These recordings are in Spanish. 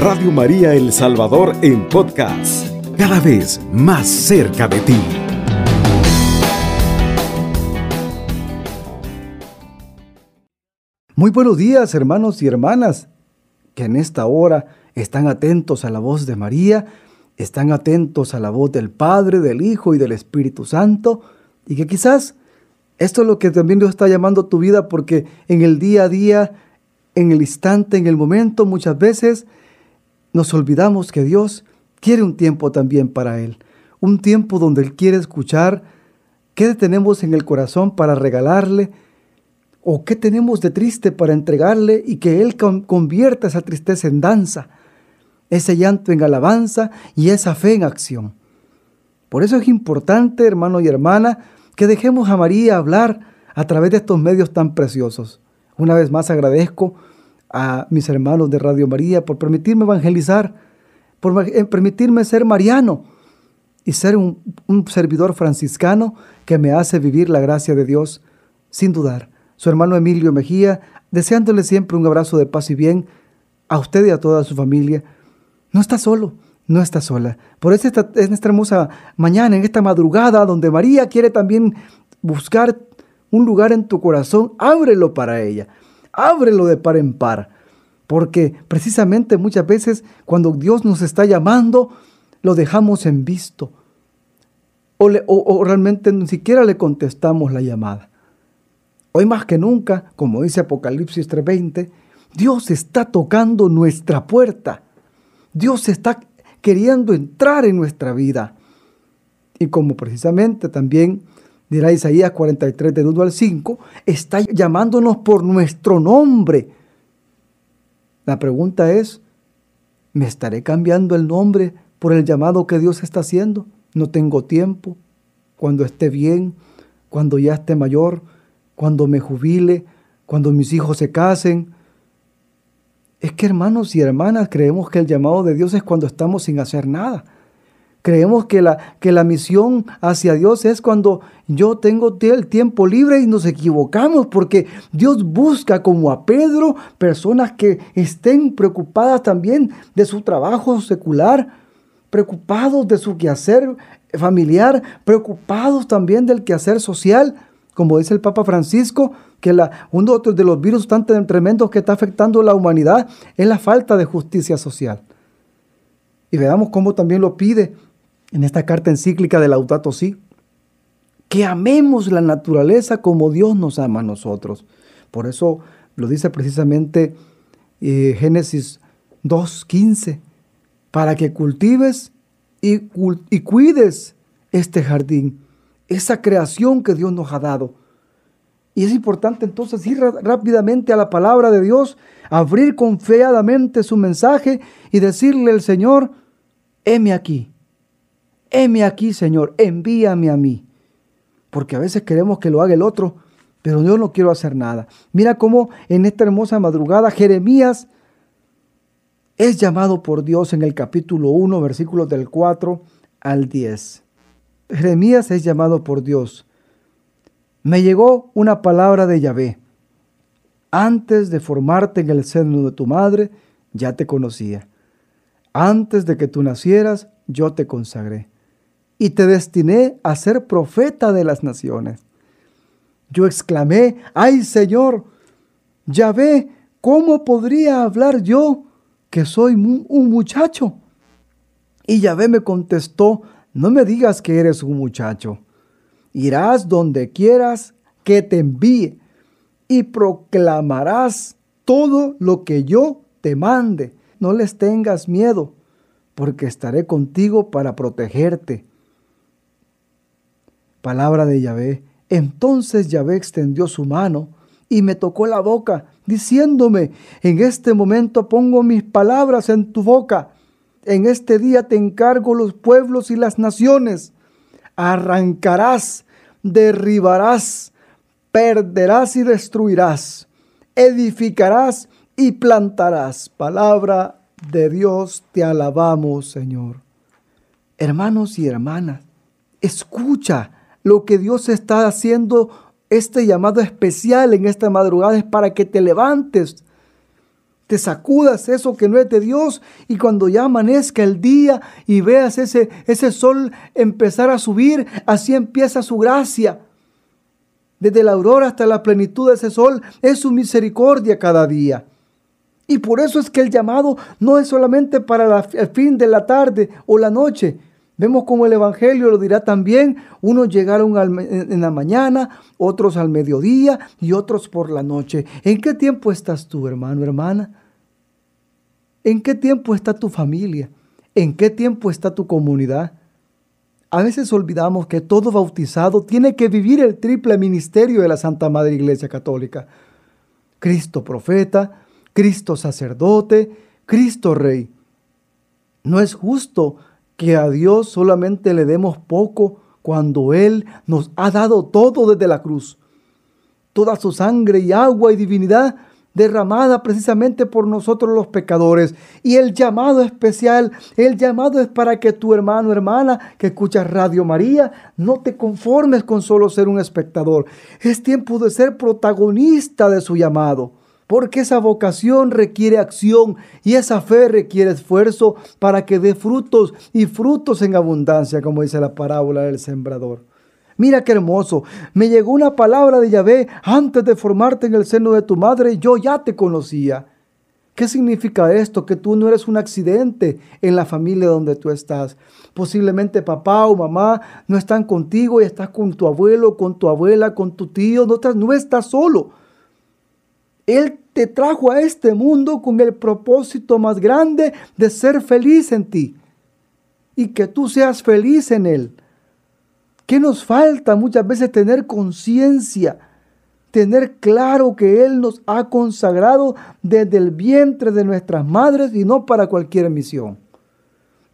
Radio María El Salvador en podcast, cada vez más cerca de ti. Muy buenos días hermanos y hermanas que en esta hora están atentos a la voz de María, están atentos a la voz del Padre, del Hijo y del Espíritu Santo y que quizás esto es lo que también Dios está llamando a tu vida porque en el día a día, en el instante, en el momento, muchas veces nos olvidamos que Dios quiere un tiempo también para Él. Un tiempo donde Él quiere escuchar qué tenemos en el corazón para regalarle o qué tenemos de triste para entregarle y que Él convierta esa tristeza en danza, ese llanto en alabanza y esa fe en acción. Por eso es importante, hermano y hermana, que dejemos a María hablar a través de estos medios tan preciosos. Una vez más agradezco a mis hermanos de Radio María por permitirme evangelizar, por eh, permitirme ser mariano y ser un, servidor franciscano que me hace vivir la gracia de Dios sin dudar. Su hermano Emilio Mejía, deseándole siempre un abrazo de paz y bien a usted y a toda su familia. No está solo, no está sola. Por eso esta, en esta hermosa mañana, en esta madrugada, donde María quiere también buscar un lugar en tu corazón, ábrelo para ella. Ábrelo de par en par. Porque precisamente muchas veces cuando Dios nos está llamando, lo dejamos en visto. O, o realmente ni siquiera le contestamos la llamada. Hoy más que nunca, como dice Apocalipsis 3:20, Dios está tocando nuestra puerta. Dios está queriendo entrar en nuestra vida. Y como precisamente también dirá Isaías 43 de 1 al 5, está llamándonos por nuestro nombre. La pregunta es, ¿me estaré cambiando el nombre por el llamado que Dios está haciendo? No tengo tiempo. Cuando esté bien, cuando ya esté mayor, cuando me jubile, cuando mis hijos se casen, es que hermanos y hermanas creemos que el llamado de Dios es cuando estamos sin hacer nada. Creemos que la, que la misión hacia Dios es cuando yo tengo el tiempo libre y nos equivocamos porque Dios busca como a Pedro personas que estén preocupadas también de su trabajo secular, preocupados de su quehacer familiar, preocupados también del quehacer social, como dice el Papa Francisco, que uno de los virus tan tremendos que está afectando a la humanidad es la falta de justicia social. Y veamos cómo también lo pide en esta carta encíclica de Laudato Si, que amemos la naturaleza como Dios nos ama a nosotros. Por eso lo dice precisamente eh, Génesis 2.15, para que cultives y, cuides este jardín, esa creación que Dios nos ha dado y es importante entonces ir rápidamente a la palabra de Dios, abrir confiadamente su mensaje y decirle al Señor, heme aquí, heme aquí Señor, envíame a mí. Porque a veces queremos que lo haga el otro, pero yo no quiero hacer nada. Mira cómo en esta hermosa madrugada Jeremías es llamado por Dios en el capítulo 1, versículos del 4 al 10. Jeremías es llamado por Dios me llegó una palabra de Yahvé. Antes de formarte en el seno de tu madre, ya te conocía. Antes de que tú nacieras, yo te consagré. Y te destiné a ser profeta de las naciones. Yo exclamé, ay Señor, Yahvé, ¿cómo podría hablar yo que soy un muchacho? Y Yahvé me contestó, no me digas que eres un muchacho Irás donde quieras que te envíe y proclamarás todo lo que yo te mande. No les tengas miedo, porque estaré contigo para protegerte. Palabra de Yahvé. Entonces Yahvé extendió su mano y me tocó la boca, diciéndome, en este momento pongo mis palabras en tu boca. En este día te encargo los pueblos y las naciones arrancarás, derribarás, perderás y destruirás, edificarás y plantarás. Palabra de Dios, te alabamos, Señor. Hermanos y hermanas, escucha lo que Dios está haciendo. Este llamado especial en esta madrugada es para que te levantes, te sacudas eso que no es de Dios y cuando ya amanezca el día y veas ese, ese sol empezar a subir, así empieza su gracia. Desde la aurora hasta la plenitud de ese sol es su misericordia cada día. Y por eso es que el llamado no es solamente para el fin de la tarde o la noche, Vemos como el Evangelio lo dirá también, unos llegaron en la mañana, otros al mediodía y otros por la noche. ¿En qué tiempo estás tú, hermano, hermana? ¿En qué tiempo está tu familia? ¿En qué tiempo está tu comunidad? A veces olvidamos que todo bautizado tiene que vivir el triple ministerio de la Santa Madre Iglesia Católica. Cristo profeta, Cristo sacerdote, Cristo rey. No es justo que a Dios solamente le demos poco cuando Él nos ha dado todo desde la cruz. Toda su sangre y agua y divinidad derramada precisamente por nosotros los pecadores. Y el llamado especial, el llamado es para que tu hermano, hermana, que escuchas Radio María, no te conformes con solo ser un espectador. Es tiempo de ser protagonista de su llamado porque esa vocación requiere acción y esa fe requiere esfuerzo para que dé frutos y frutos en abundancia, como dice la parábola del sembrador. Mira qué hermoso. Me llegó una palabra de Yahvé antes de formarte en el seno de tu madre. Yo ya te conocía. ¿Qué significa esto? Que tú no eres un accidente en la familia donde tú estás. Posiblemente papá o mamá no están contigo y estás con tu abuelo, con tu abuela, con tu tío. No estás, no estás solo. Él te trajo a este mundo con el propósito más grande de ser feliz en ti y que tú seas feliz en Él. ¿Qué nos falta muchas veces tener conciencia? Tener claro que Él nos ha consagrado desde el vientre de nuestras madres y no para cualquier misión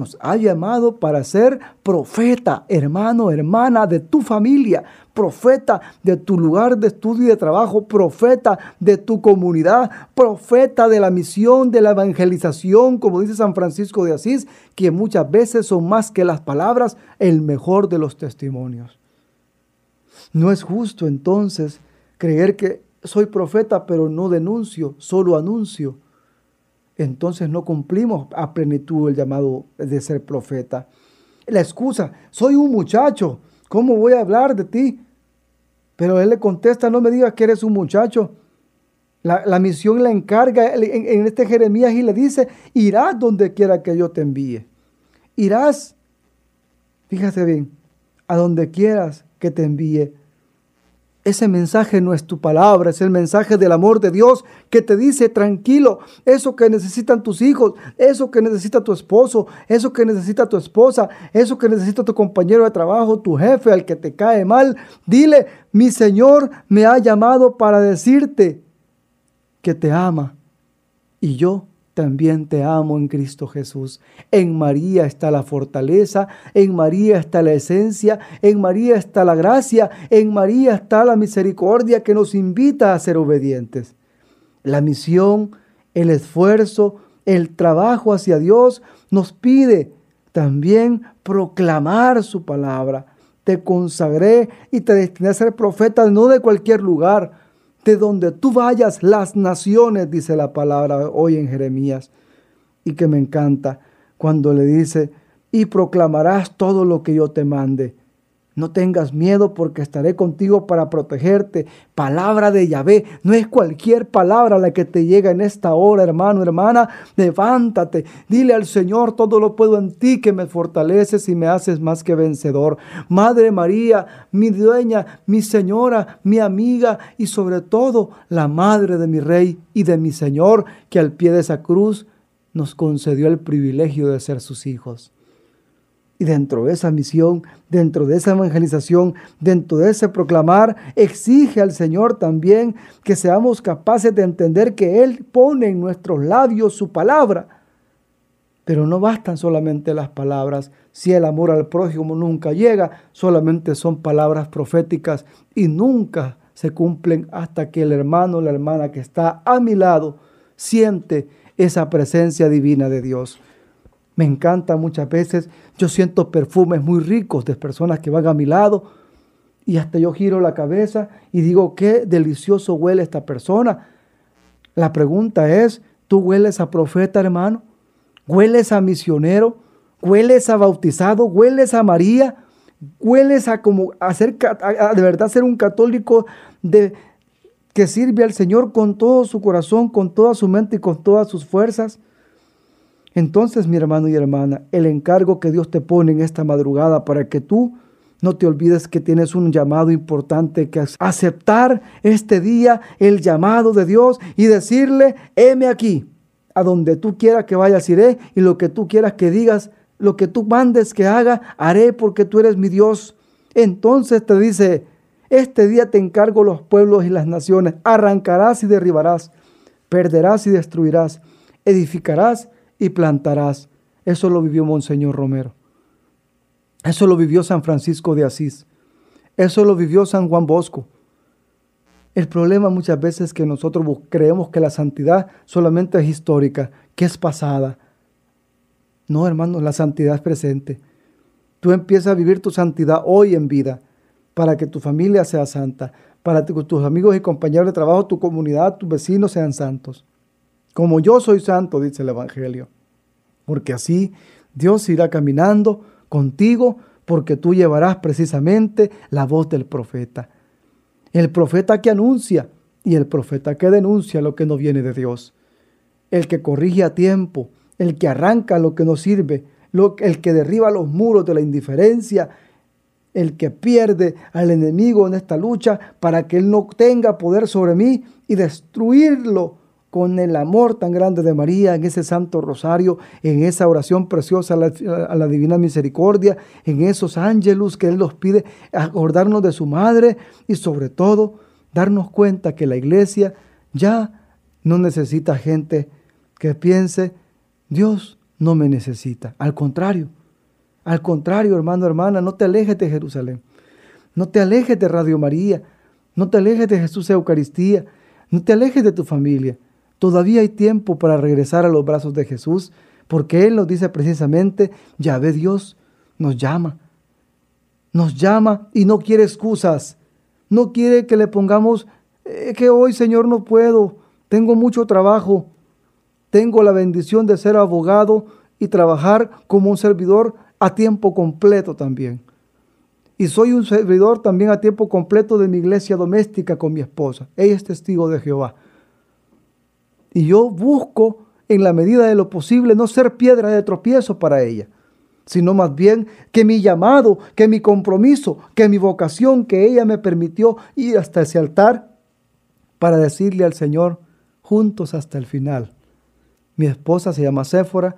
nos ha llamado para ser profeta, hermano, hermana de tu familia, profeta de tu lugar de estudio y de trabajo, profeta de tu comunidad, profeta de la misión, de la evangelización, como dice San Francisco de Asís, que muchas veces son más que las palabras, el mejor de los testimonios. No es justo entonces creer que soy profeta, pero no denuncio, solo anuncio entonces no cumplimos a plenitud el llamado de ser profeta. La excusa, soy un muchacho, ¿cómo voy a hablar de ti? Pero él le contesta, no me digas que eres un muchacho. La, misión la encarga en, en, este Jeremías y le dice, irás donde quiera que yo te envíe. Irás, fíjate bien, a donde quieras que te envíe. Ese mensaje no es tu palabra, es el mensaje del amor de Dios que te dice tranquilo, eso que necesitan tus hijos, eso que necesita tu esposo, eso que necesita tu esposa, eso que necesita tu compañero de trabajo, tu jefe, al que te cae mal. Dile, mi Señor me ha llamado para decirte que te ama y yo también te amo en Cristo Jesús. En María está la fortaleza, en María está la esencia, en María está la gracia, en María está la misericordia que nos invita a ser obedientes. La misión, el esfuerzo, el trabajo hacia Dios nos pide también proclamar su palabra. Te consagré y te destiné a ser profeta no de cualquier lugar, de donde tú vayas, las naciones, dice la palabra hoy en Jeremías, y que me encanta cuando le dice, y proclamarás todo lo que yo te mande. No tengas miedo porque estaré contigo para protegerte. Palabra de Yahvé. No es cualquier palabra la que te llega en esta hora, hermano, hermana. Levántate. Dile al Señor, todo lo puedo en ti que me fortaleces y me haces más que vencedor. Madre María, mi dueña, mi señora, mi amiga y sobre todo la madre de mi rey y de mi Señor, que al pie de esa cruz nos concedió el privilegio de ser sus hijos. Y dentro de esa misión, dentro de esa evangelización, dentro de ese proclamar, exige al Señor también que seamos capaces de entender que Él pone en nuestros labios su palabra. Pero no bastan solamente las palabras. Si el amor al prójimo nunca llega, solamente son palabras proféticas y nunca se cumplen hasta que el hermano o la hermana que está a mi lado siente esa presencia divina de Dios. Me encanta muchas veces, yo siento perfumes muy ricos de personas que van a mi lado y hasta yo giro la cabeza y digo, qué delicioso huele esta persona. La pregunta es, Tú hueles a profeta, hermano. Hueles a misionero. Hueles a bautizado. Hueles a María. Hueles a como a de verdad ser un católico de, que sirve al Señor con todo su corazón, con toda su mente y con todas sus fuerzas. Entonces, mi hermano y hermana, el encargo que Dios te pone en esta madrugada para que tú no te olvides que tienes un llamado importante que aceptar este día, el llamado de Dios y decirle, heme aquí, a donde tú quieras que vayas iré y lo que tú quieras que digas, lo que tú mandes que haga, haré porque tú eres mi Dios. Entonces te dice, este día te encargo los pueblos y las naciones, arrancarás y derribarás, perderás y destruirás, edificarás y plantarás. Eso lo vivió Monseñor Romero. Eso lo vivió San Francisco de Asís. Eso lo vivió San Juan Bosco. El problema muchas veces es que nosotros creemos que la santidad solamente es histórica, que es pasada. No, hermanos, la santidad es presente. Tú empiezas a vivir tu santidad hoy en vida para que tu familia sea santa, para que tus amigos y compañeros de trabajo, tu comunidad, tus vecinos sean santos. Como yo soy santo, dice el Evangelio. Porque así Dios irá caminando contigo porque tú llevarás precisamente la voz del profeta. El profeta que anuncia y el profeta que denuncia lo que no viene de Dios. El que corrige a tiempo, el que arranca lo que no sirve, el que derriba los muros de la indiferencia, el que pierde al enemigo en esta lucha para que él no tenga poder sobre mí y destruirlo con el amor tan grande de María en ese santo rosario, en esa oración preciosa a la, divina misericordia, en esos ángeles que Él nos pide acordarnos de su madre y sobre todo darnos cuenta que la iglesia ya no necesita gente que piense, Dios no me necesita. Al contrario, al contrario, hermano, hermana, no te alejes de Jerusalén. No te alejes de Radio María. No te alejes de Jesús Eucaristía. No te alejes de tu familia. Todavía hay tiempo para regresar a los brazos de Jesús, porque Él nos dice precisamente, ya ve Dios, nos llama. Nos llama y no quiere excusas. No quiere que le pongamos, eh, que hoy Señor no puedo, tengo mucho trabajo, tengo la bendición de ser abogado y trabajar como un servidor a tiempo completo también. Y soy un servidor también a tiempo completo de mi iglesia doméstica con mi esposa. Ella es testigo de Jehová. Y yo busco en la medida de lo posible no ser piedra de tropiezo para ella, sino más bien que mi llamado, que mi compromiso, que mi vocación que ella me permitió ir hasta ese altar para decirle al Señor juntos hasta el final. Mi esposa se llama Séfora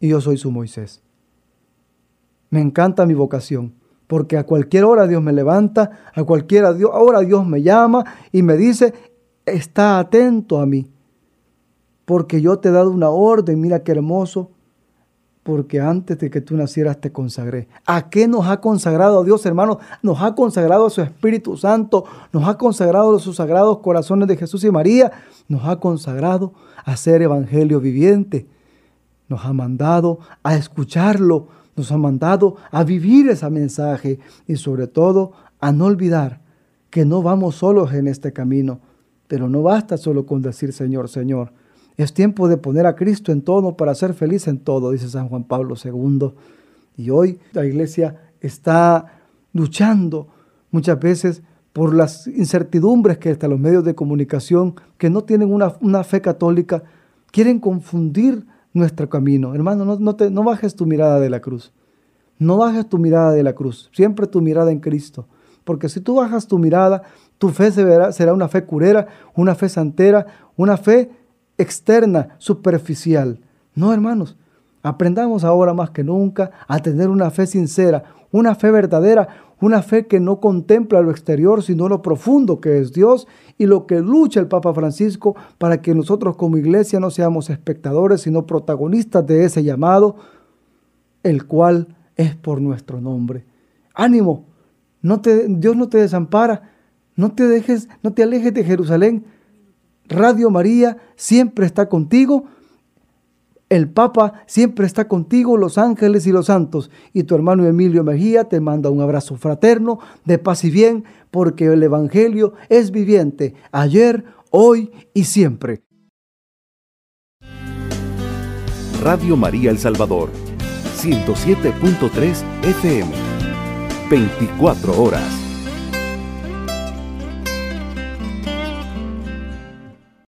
y yo soy su Moisés. Me encanta mi vocación, porque a cualquier hora Dios me levanta, a cualquier hora Dios me llama y me dice, está atento a mí porque yo te he dado una orden, mira qué hermoso, porque antes de que tú nacieras te consagré. ¿A qué nos ha consagrado Dios, hermano? Nos ha consagrado a su Espíritu Santo, nos ha consagrado a sus sagrados corazones de Jesús y María, nos ha consagrado a ser evangelio viviente, nos ha mandado a escucharlo, nos ha mandado a vivir ese mensaje y sobre todo a no olvidar que no vamos solos en este camino, pero no basta solo con decir Señor, Señor es tiempo de poner a Cristo en todo para ser feliz en todo, dice San Juan Pablo II. Y hoy la iglesia está luchando muchas veces por las incertidumbres que hasta los medios de comunicación que no tienen una, fe católica quieren confundir nuestro camino. Hermano, no, no, te, no bajes tu mirada de la cruz. No bajes tu mirada de la cruz. Siempre tu mirada en Cristo. Porque si tú bajas tu mirada, tu fe será una fe curera, una fe santera, una fe externa, superficial. No, hermanos, aprendamos ahora más que nunca a tener una fe sincera, una fe verdadera, una fe que no contempla lo exterior, sino lo profundo que es Dios y lo que lucha el Papa Francisco para que nosotros como iglesia no seamos espectadores, sino protagonistas de ese llamado, el cual es por nuestro nombre. Ánimo, no te, Dios no te desampara, no te dejes, no te alejes de Jerusalén, Radio María siempre está contigo. El Papa siempre está contigo, los ángeles y los santos. Y tu hermano Emilio Mejía te manda un abrazo fraterno de paz y bien, porque el Evangelio es viviente, ayer, hoy y siempre. Radio María El Salvador, 107.3 FM, 24 horas.